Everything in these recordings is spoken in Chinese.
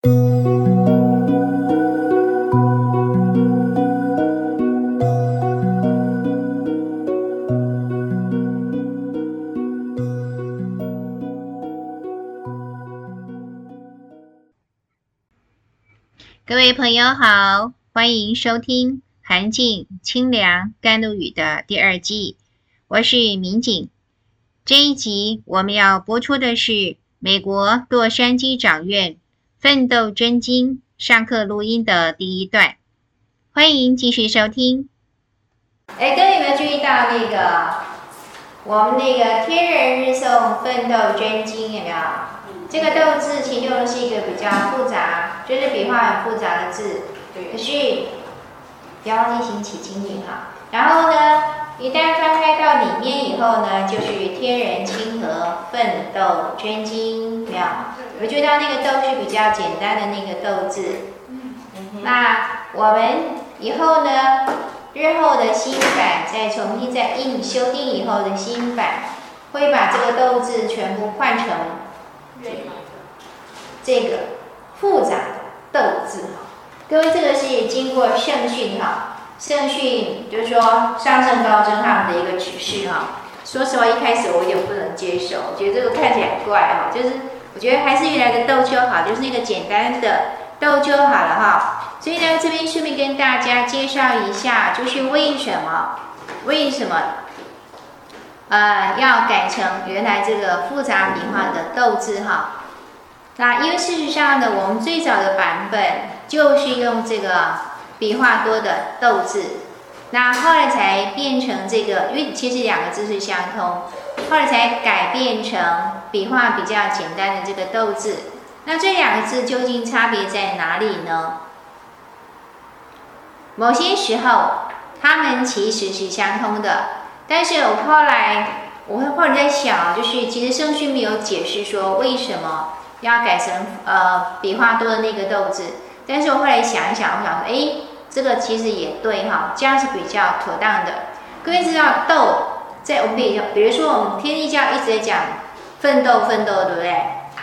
各位朋友好，欢迎收听《寒静清凉甘露雨》的第二季，我是民警。这一集我们要播出的是美国洛杉矶长院奋斗真经上课录音的第一段，欢迎继续收听。哎，各位有没有注意到那个我们那个天人日诵奋斗真经有没有？这个斗字其实用的是一个比较复杂，就是笔画很复杂的字。可是不要忘记行起清明哈。然后呢，一旦翻开到里面以后呢，就是天人亲和奋斗真经，没有？我觉得那个斗是比较简单的那个斗字。那我们以后呢，日后的新版再重新再印修订以后的新版，会把这个斗字全部换成。这个复杂的斗字哈，各位，这个是经过圣训哈，圣训就是说上圣高僧他们的一个指示哈。说实话，一开始我有点不能接受，我觉得这个看起来很怪哈，就是我觉得还是原来的斗就好，就是那个简单的斗就好了哈。所以呢，这边顺便跟大家介绍一下，就是为什么为什么呃要改成原来这个复杂笔画的斗字哈。那因为事实上呢，我们最早的版本就是用这个笔画多的斗字，那后来才变成这个，因为其实两个字是相通，后来才改变成笔画比较简单的这个斗字。那这两个字究竟差别在哪里呢？某些时候，它们其实是相通的，但是我后来我会后来在想，就是其实圣训没有解释说为什么。要改成呃笔画多的那个斗字，但是我后来想一想，我想说，哎，这个其实也对哈，这样是比较妥当的。各位知道斗，在我们比较比如说我们天地教一直在讲奋斗奋斗，对不对？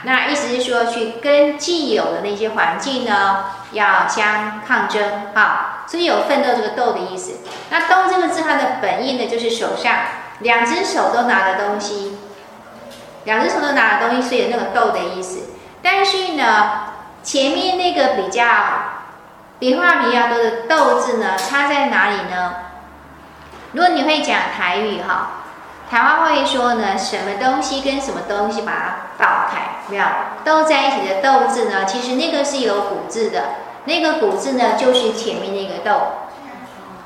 那意思是说去跟既有的那些环境呢要相抗争哈，所以有奋斗这个斗的意思。那斗这个字它的本意呢就是手上两只手都拿的东西。两只手都拿的东西，所以有那个斗的意思。但是呢，前面那个比较笔画比较多的斗字呢，它在哪里呢？如果你会讲台语哈，台湾会说呢，什么东西跟什么东西把它倒开，没有斗在一起的斗字呢？其实那个是有古字的，那个古字呢，就是前面那个斗，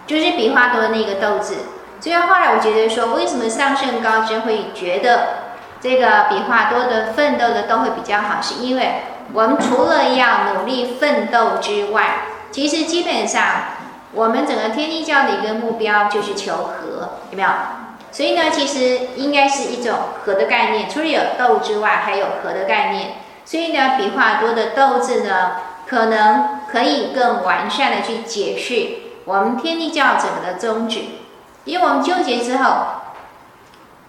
就是笔画多的那个斗字。所以后来我觉得说，为什么上圣高僧会觉得？这个笔画多的奋斗的都会比较好，是因为我们除了要努力奋斗之外，其实基本上我们整个天地教的一个目标就是求和，有没有？所以呢，其实应该是一种和的概念，除了有斗之外，还有和的概念。所以呢，笔画多的斗字呢，可能可以更完善的去解释我们天地教整个的宗旨，因为我们纠结之后。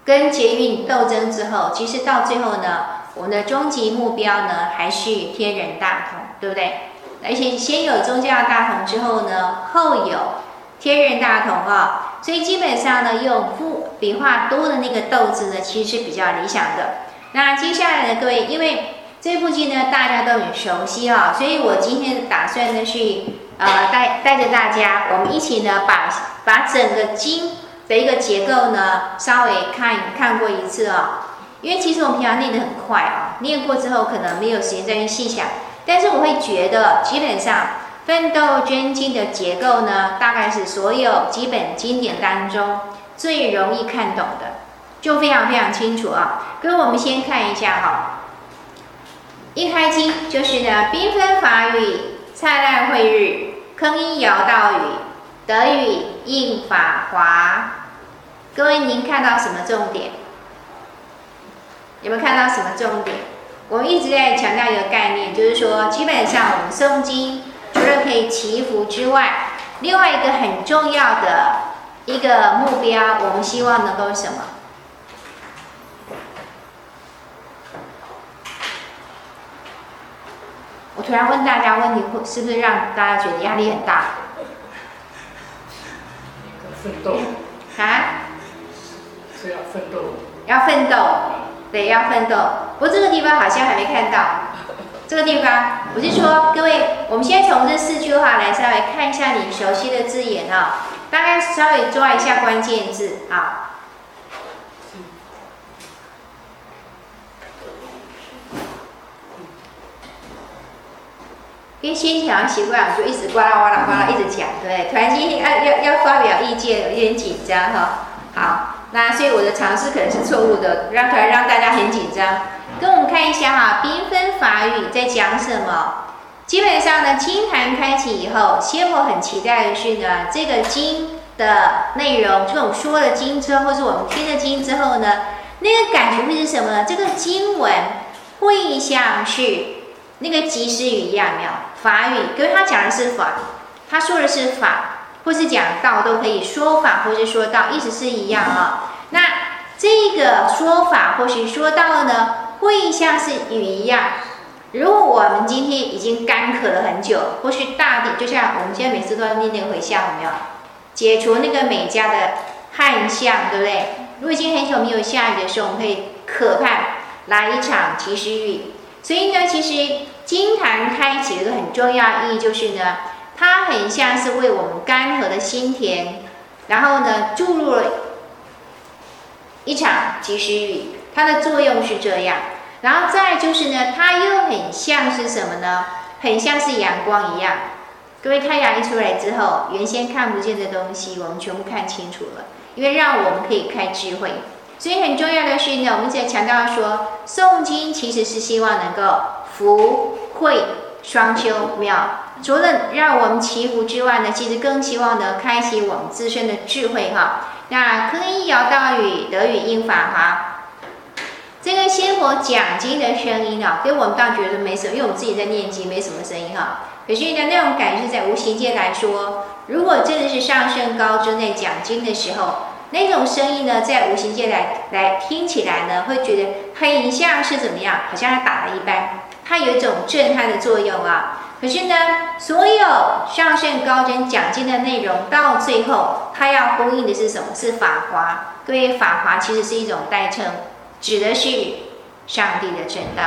跟劫运斗争之后，其实到最后呢，我们的终极目标呢，还是天人大同，对不对？而且先有宗教大同之后呢，后有天人大同啊、哦，所以基本上呢，用复笔画多的那个斗字呢，其实是比较理想的。那接下来呢，各位，因为这部经呢，大家都很熟悉啊、哦，所以我今天打算呢，去呃带带着大家，我们一起呢，把把整个经。的一个结构呢，稍微看看过一次、哦，因为其实我们平常念得很快啊，念过之后可能没有时间再去细想，但是我会觉得基本上奋斗捐经的结构呢，大概是所有基本经典当中最容易看懂的，就非常非常清楚啊。跟我们先看一下哈，一开经就是呢，缤纷法语，灿烂慧日，铿音摇道语，德语应法华。各位，您看到什么重点？有没有看到什么重点？我们一直在强调一个概念，就是说，基本上我们诵经除了可以祈福之外，另外一个很重要的一个目标，我们希望能够什么？我突然问大家问题，会是不是让大家觉得压力很大？奋斗啊？是要奋斗？要奋斗，对，要奋斗。不过这个地方好像还没看到。这个地方，我是说，各位，我们先从这四句话来稍微看一下你熟悉的字眼啊，大概稍微抓一下关键字啊。因为先前好像习惯，我就一直呱啦呱啦呱啦一直讲，对，突然间要要要发表意见，有点紧张哈。好，那所以我的尝试可能是错误的，让突然让大家很紧张。跟我们看一下哈，缤纷法语在讲什么？基本上呢，经坛开启以后，仙佛很期待的是呢，这个经的内容，就我们说了经之后，或是我们听了经之后呢，那个感觉会是什么呢？这个经文会像是那个及时雨一样，没有？法语，因为他讲的是法，他说的是法，或是讲道都可以说法，或是说道，意思是一样啊、那这个说法或是说道呢，会像是雨一样。如果我们今天已经干渴了很久，或是大地，就像我们现在每次都要念那个回向，有没有？解除那个美家的旱象，对不对？如果已经很久没有下雨的时候，我们可以渴盼来一场及时雨。所以呢，其实。金坛开启一个很重要意义，就是呢，它很像是为我们干涸的心田，然后呢，注入了一场及时雨，它的作用是这样。然后再就是呢，它又很像是什么呢？很像是阳光一样。各位，太阳一出来之后，原先看不见的东西，我们全部看清楚了，因为让我们可以开智慧。所以很重要的是呢，我们在强调说，诵经其实是希望能够福。慧双修妙，除了让我们祈福之外呢，其实更希望呢，开启我们自身的智慧哈。那科一尧道与德语音法哈，这个仙佛讲经的声音啊，给我们倒觉得没什么，因为我们自己在念经，没什么声音哈。可是呢，那种感觉在无形界来说，如果真的是上圣高真在讲经的时候，那种声音呢，在无形界来来听起来呢，会觉得很像是怎么样，好像他打了一般。它有一种震撼的作用啊！可是呢，所有上圣高僧讲经的内容，到最后，它要呼应的是什么？是法华。各位，法华其实是一种代称，指的是上帝的正道。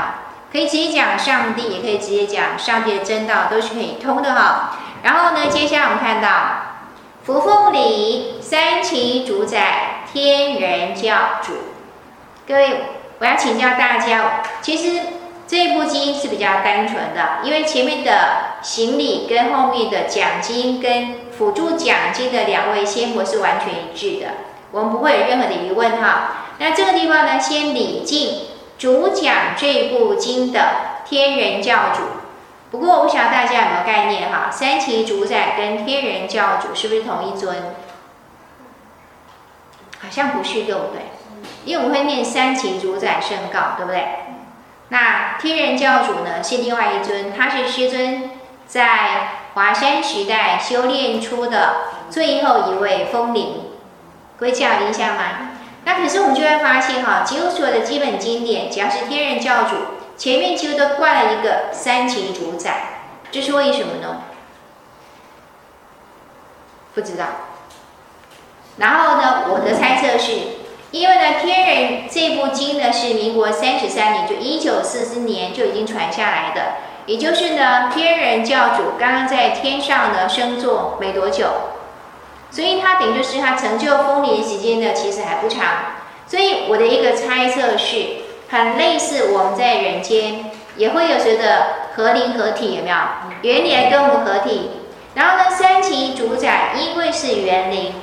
可以直接讲上帝，也可以直接讲上帝的正道，都是可以通的哈。然后呢，接下来我们看到扶风里三旗主宰天人教主。各位，我要请教大家，其实。这部经是比较单纯的，因为前面的行礼跟后面的讲经跟辅助讲经的两位仙佛是完全一致的，我们不会有任何的疑问哈。那这个地方呢，先礼敬主讲这部经的天人教主。不过我不晓得大家有没有概念哈，三期主宰跟天人教主是不是同一尊？好像不是，对不对？因为我们会念三期主宰圣告，对不对？那天人教主呢，是另外一尊，他是师尊在华山时代修炼出的最后一位风铃，各位有印象吗？那可是我们就会发现哈，几乎所有的基本经典，只要是天人教主，前面几乎都挂了一个三级主宰，这是为什么呢？不知道。然后呢，我的猜测是。因为呢，天人这部经呢是民国三十三年，就一九四四年就已经传下来的，也就是呢，天人教主刚刚在天上呢升座没多久，所以他等于就是他成就风铃时间呢其实还不长，所以我的一个猜测是，很类似我们在人间也会有谁的合灵合体有没有？元年跟我们合体，然后呢，三期主宰因为是元灵，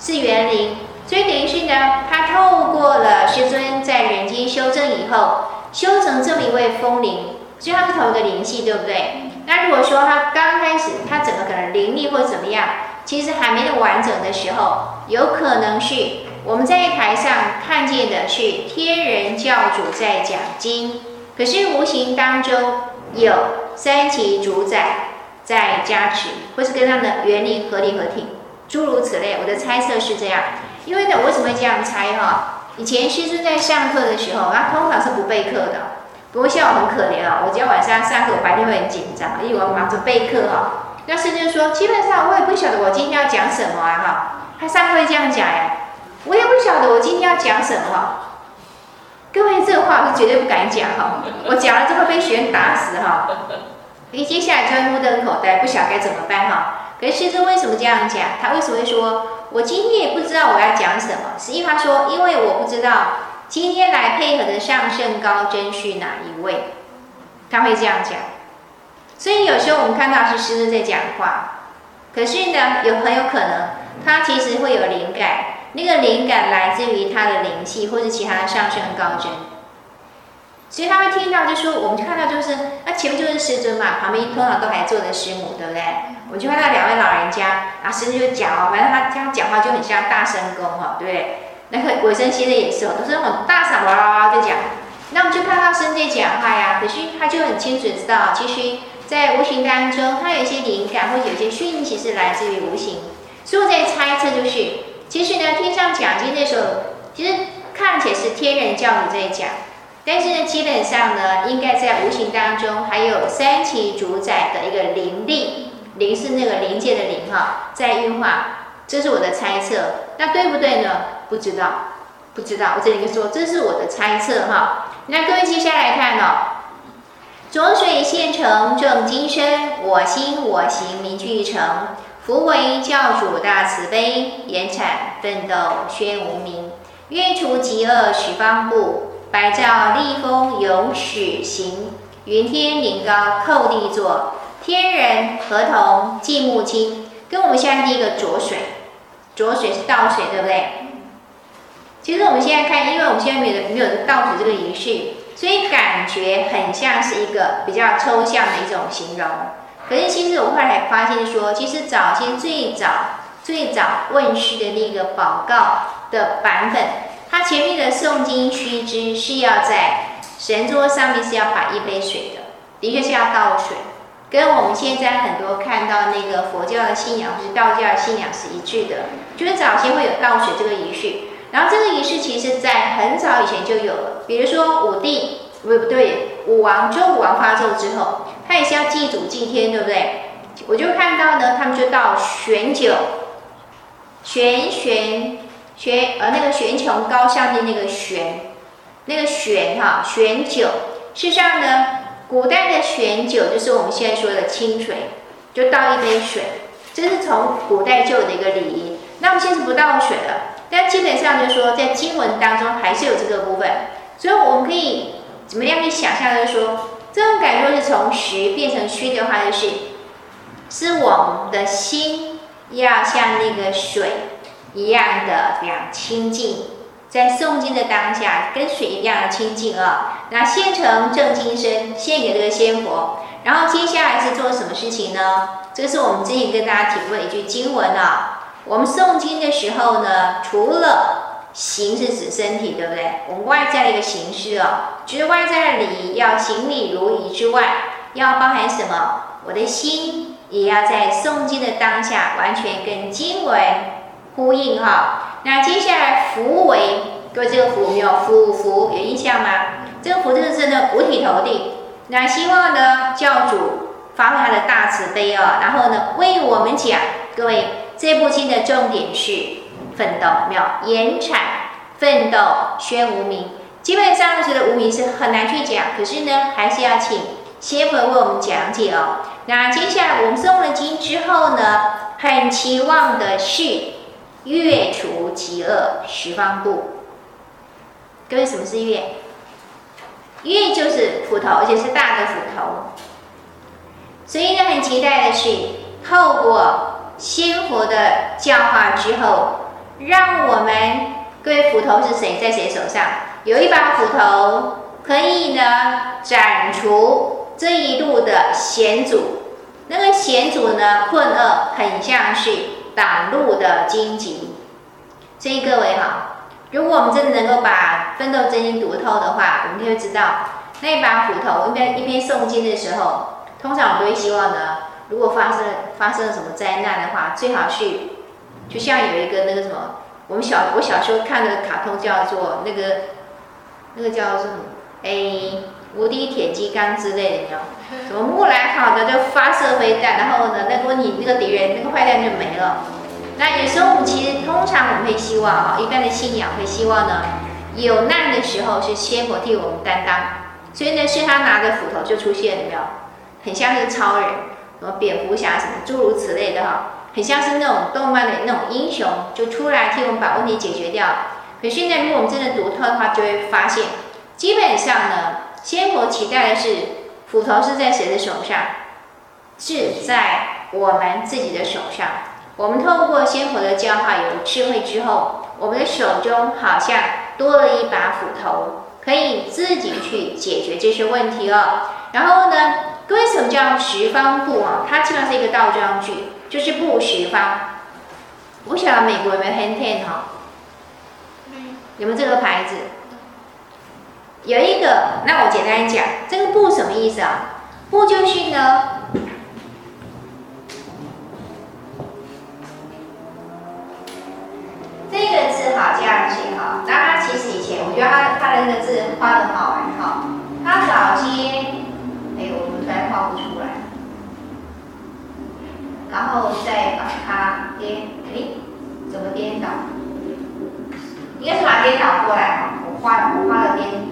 是元灵。所以等于是呢，他透过了师尊在人间修正以后，修成这么一位风灵，所以他是同一个灵系，对不对？那如果说他刚开始，他怎么可能灵力或怎么样，其实还没有完整的时候，有可能是我们在台上看见的是天人教主在讲经，可是无形当中有三期主宰在加持，或是跟他的原理合理合体，诸如此类。我的猜测是这样。因为呢，我为什么会这样猜哈？以前师尊在上课的时候，他通常是不备课的，不过像我很可怜啊，我只要晚上上课，我白天会很紧张，因为我要忙着备课哈。那师就说，基本上我也不晓得我今天要讲什么啊哈。他上课会这样讲呀，我也不晓得我今天要讲什么。各位，这话我是绝对不敢讲哈，我讲了就会被学员打死哈。你接下来就会目瞪口呆，不晓得该怎么办哈。可是师尊为什么这样讲？他为什么会说，我今天也不知道我要讲什么？实际上说，因为我不知道今天来配合的上圣高真是哪一位，他会这样讲。所以有时候我们看到是师尊在讲话，可是呢，有很有可能他其实会有灵感，那个灵感来自于他的灵气或者其他的上圣高真。所以他会听到，就说我们看到就是那前面就是师尊嘛，旁边通常都还坐着师母，对不对？我就看到两位老人家，啊师尊就讲哦，反正他这样讲话就很像大声公哈，对不对？那个尾生先生也是哦，都是那种大嗓哇哇哇就讲。那我们就看到师尊在讲话呀，可是他就很清楚知道，其实。在无形当中，它有一些灵感，或者有些讯息是来自于无形。所以我在猜测，就是其实呢，天上讲经的时候，其实看起来是天人教主在讲，但是呢，基本上呢，应该在无形当中还有三期主宰的一个灵力，灵是那个灵界的灵哈，在运化。这是我的猜测，那对不对呢？不知道，不知道。我只能说，这是我的猜测哈。那各位接下来看哦。浊水现成正金身，我心我行名俱成。福为教主大慈悲，延产奋斗宣无名。愿除疾厄十方怖，百兆利风永始行。云天灵高叩地坐，天人合同净目清。跟我们现在第一个浊水，浊水是倒水，对不对？其实我们现在看，因为我们现在没有没有倒水这个仪式。所以感觉很像是一个比较抽象的一种形容，可是其实我后来发现说，其实早先最早最早问世的那个宝誥的版本，它前面的诵经须知是要在神桌上面是要摆一杯水的，的确是要倒水，跟我们现在很多看到那个佛教的信仰或是道教的信仰是一致的，就是早先会有倒水这个仪式。然后这个仪式其实，在很早以前就有了。比如说武帝，不不对，武王周武王发纣之后，他也是要祭祖祭天，对不对？我就看到呢，他们就到悬酒，悬悬悬，呃，那个悬穹高下的那个悬，那个悬哈，悬酒。事实上呢，古代的悬酒就是我们现在说的清水，就倒一杯水，这是从古代就有的一个礼仪。那我们现在不倒水了。但基本上就是说，在经文当中还是有这个部分，所以我们可以怎么样去想象？就是说，这种感受是从实变成虚的话，就是是我们的心要像那个水一样的非常清净，在诵经的当下跟水一样的清净啊。那献成正经身，献给这个仙佛，然后接下来是做什么事情呢？这是我们之前跟大家提过一句经文啊。我们诵经的时候呢，除了形是指身体，对不对？我们外在一个形式哦，就是外在的礼要行礼如仪之外，要包含什么？我的心也要在诵经的当下完全跟经文呼应哈。那接下来福为，各位这个福有没有？福福有印象吗？这个福这个字呢，五体投地。那希望呢，教主发挥他的大慈悲哦，然后呢，为我们讲，各位。这部经的重点是奋斗，没有延产奋斗宣无名。基本上觉得无名是很难去讲，可是呢，还是要请仙佛为我们讲解哦。那接下来我们诵了经之后呢，很期望的是月除疾厄十方怖。各位，什么是月？月就是斧头，而且是大的斧头。所以呢，很期待的是透过。仙佛的教化之后，让我们各位斧头是谁在谁手上？有一把斧头可以呢斩除这一路的险阻。那个险阻呢困厄很像是挡路的荆棘。所以各位哈，如果我们真的能够把奋斗真经读透的话，我们就会知道那把斧头，一边一边诵经的时候，通常我们都会希望呢。如果发生发生了什么灾难的话，最好去就像有一个那个什么，我们小我小时候看的卡通叫做那个那个叫什么？哎，无敌铁金刚之类的，有没有？什么木兰好的就发射飞弹，然后呢，那个你那个敌人那个坏蛋就没了。那有时候我们其实通常我们会希望啊，一般的信仰会希望呢，有难的时候是仙佛替我们担当，所以呢是他拿着斧头就出现了，没有？很像那个超人，什么蝙蝠侠什么诸如此类的哈，很像是那种动漫的那种英雄，就出来替我们把问题解决掉。可是呢，如果我们真的读透的话，就会发现，基本上呢，仙佛期待的是斧头是在谁的手上？是在我们自己的手上。我们透过仙佛的教化，有智慧之后，我们的手中好像多了一把斧头，可以自己去解决这些问题了。然后呢，为什么叫十方布啊？它基本上是一个倒装句，就是布十方。我晓得美国有没有 Hang Ten 哈？有没有这个牌子？有一个，那我简单讲，这个布什么意思啊？布就是呢。这个字好这样写哈，那它其实以前我觉得它它的那个字画的好玩哈，它早期，哎呦，我突然画不出来，然后再把它颠，哎，怎么颠倒？应该是把它颠倒过来哈，我画我画了颠。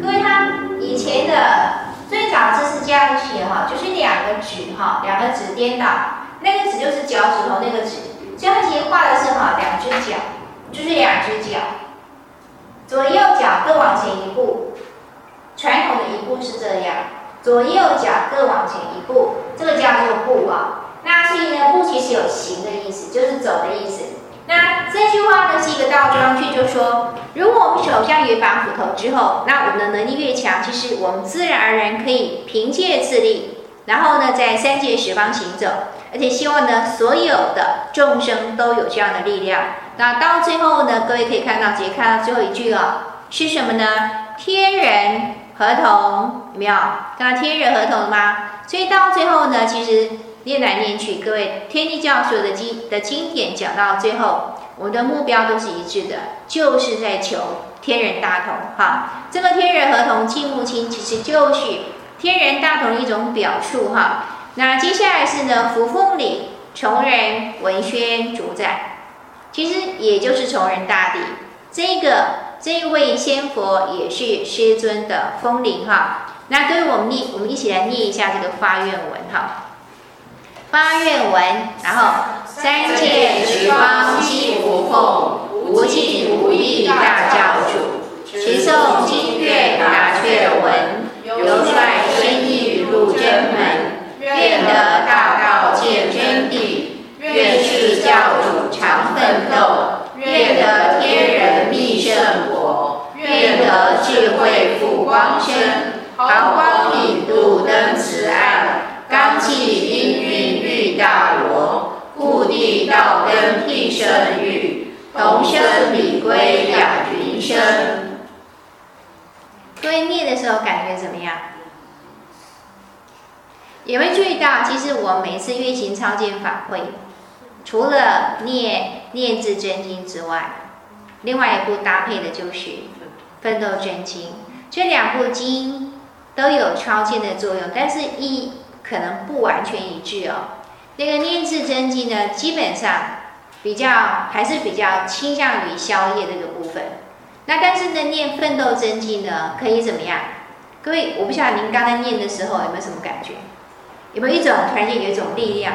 各位，它以前的最早字是这样写哈，就是两个指哈，两个指颠倒，那个指就是脚趾头那个指。这样其实画的是哈，两只脚，就是两只脚，左右脚各往前一步。传统的一步是这样，左右脚各往前一步，这个叫做步啊。那所以呢，步其实有行的意思，就是走的意思。那这句话呢是一个倒装句，就说，如果我们手上有一把斧头之后，那我们的能力越强，其实我们自然而然可以凭借自力，然后呢，在三界十方行走。而且希望呢，所有的众生都有这样的力量。那到最后呢，各位可以看到，直接看到最后一句了，是什么呢？天人合同，有没有看到天人合同了吗？所以到最后呢，其实念来念去，各位天地教所有的经的经典讲到最后，我们的目标都是一致的，就是在求天人大同。哈，这个天人合同、净木清，其实就是天人大同的一种表述。哈。那接下来是呢，扶风里崇仁文宣主宰，其实也就是崇仁大帝。这个这位仙佛也是师尊的风铃哈。那各位我们念，我们一起来念一下这个发愿文哈。发愿文，然后三界十方悉扶奉，无尽无边大教主，持诵经愿答阙文，游率天意入真门。愿得大道见真谛，愿释教主常奋斗，智慧复光身，毫光引度登此岸，刚气氤氲欲大罗，故地道根辟生欲，同生礼归养云生。各位念的时候感觉怎么样？有没有注意到，其实我每次运行超荐法会，除了念念字真经之外，另外一部搭配的就是奋斗真经。这两部经都有超荐的作用，但是一可能不完全一致哦。那个念字真经呢，基本上比较还是比较倾向于消业这个部分。那但是呢，念奋斗真经呢，可以怎么样？各位，我不晓得您刚才念的时候有没有什么感觉？有没有一种突然间有一种力量？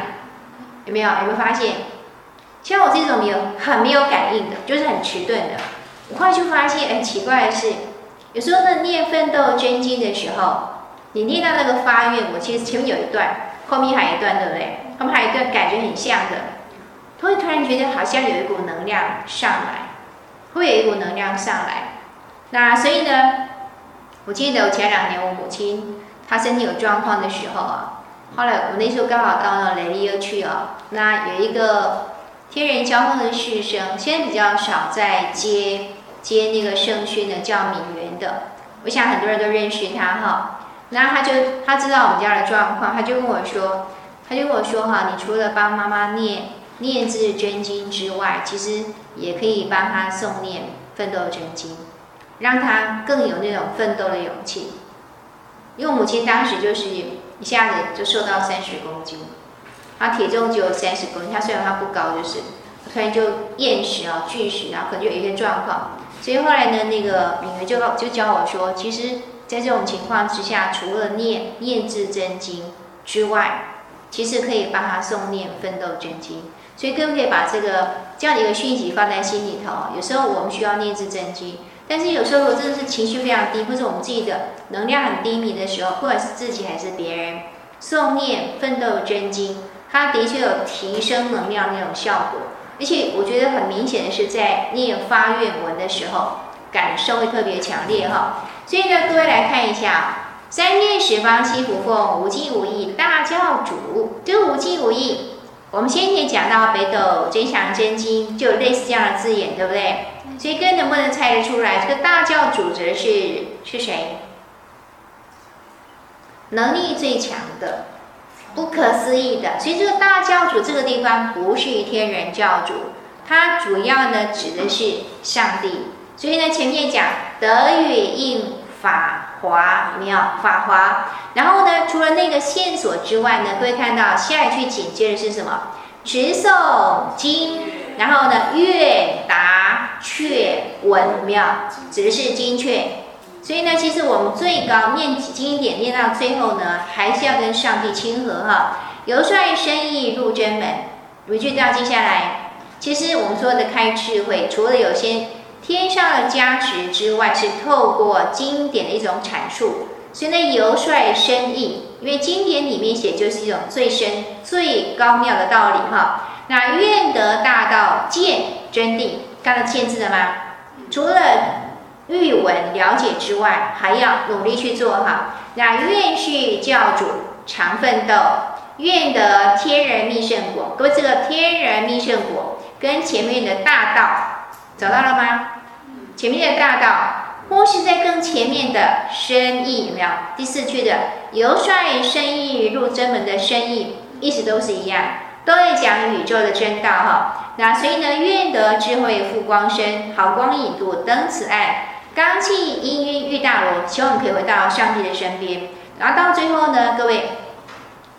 有没有？有没有发现？像我这种没有很没有感应的，就是很迟钝的。我后来就发现，很奇怪的是，有时候呢念奋斗真经的时候，你念到那个发愿，我其实前面有一段，后面还有一段，对不对？后面还有一段感觉很像的，突然突然觉得好像有一股能量上来，会有一股能量上来。那所以呢，我记得我前两年我母亲她身体有状况的时候啊。后来我那时候刚好到了雷利又去啊，那有一个天人交通的士绅，现在比较少在接接那个圣训的，叫敏元的，我想很多人都认识他哈。然后他就他知道我们家的状况，他就跟我说，他就跟我说哈，你除了帮妈妈念念字真经之外，其实也可以帮他诵念奋斗真经。让他更有那种奋斗的勇气。因为我母亲当时就是一下子就瘦到三十公斤，她体重只有三十公斤，她虽然她不高，就是突然就厌食啊、拒食啊，可能就有一些状况。所以后来呢，那个敏儿就就教我说，其实，在这种情况之下，除了念念字真经之外，其实可以帮他诵念奋斗真经。所以可不可以把这个这样的一个讯息放在心里头？有时候我们需要念字真经。但是有时候，真的是情绪非常低，或者我们自己的能量很低迷的时候，不管是自己还是别人，诵念奋斗真经，它的确有提升能量那种效果。而且我觉得很明显的是，在念发愿文的时候，感受会特别强烈哈。所以呢，各位来看一下，三界十方悉福奉无尽无义大教主。这个无尽无义，我们先前讲到北斗真祥真经，就类似这样的字眼，对不对？所以各位能不能猜得出来，这个大教主则是是谁？能力最强的，不可思议的。所以这个大教主这个地方不是天人教主，它主要呢指的是上帝。所以呢前面讲德语应法华妙法华，然后呢除了那个线索之外呢，各位看到下一句紧接着是什么？持诵经。然后呢，愿达阙文妙，指的是经阙。所以呢，其实我们最高念经典念到最后呢，还是要跟上帝亲和哈。由帅深意入真门，一句到接下来，其实我们说的开智慧，除了有些天上的加持之外，是透过经典的一种阐述。所以呢，由帅深意，因为经典里面写就是一种最深、最高妙的道理哈。那愿得大道见真谛，看到“见”字了吗？除了欲闻了解之外，还要努力去做哈。那愿续教主常奋斗，愿得天人密圣果。各位，这个天人密圣果跟前面的大道找到了吗？前面的大道，或是在更前面的深意有没有？第四句的由帅深意入真门的深意，意思都是一样。都在讲宇宙的真道哈，那所以呢，愿得智慧复光身，好光引度登此岸，刚气氤氲欲大罗，希望你可以回到上帝的身边。然后到最后呢，各位，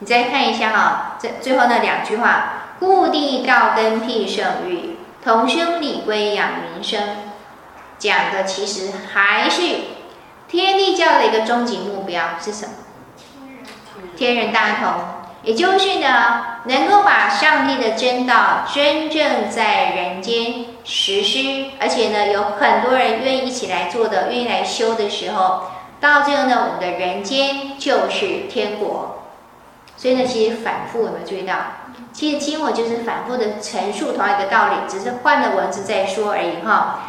你再看一下哈，这最后那两句话：故地告根辟圣域，同生理归养民生。讲的其实还是天地教的一个终极目标是什么？天人大同。也就是呢，能够把上帝的真道真正在人间实施，而且呢，有很多人愿意一起来做的，愿意来修的时候，到最后呢，我们的人间就是天国。所以呢，其实反复有没有注意到？其实经文就是反复的陈述同一个道理，只是换了文字再说而已哈。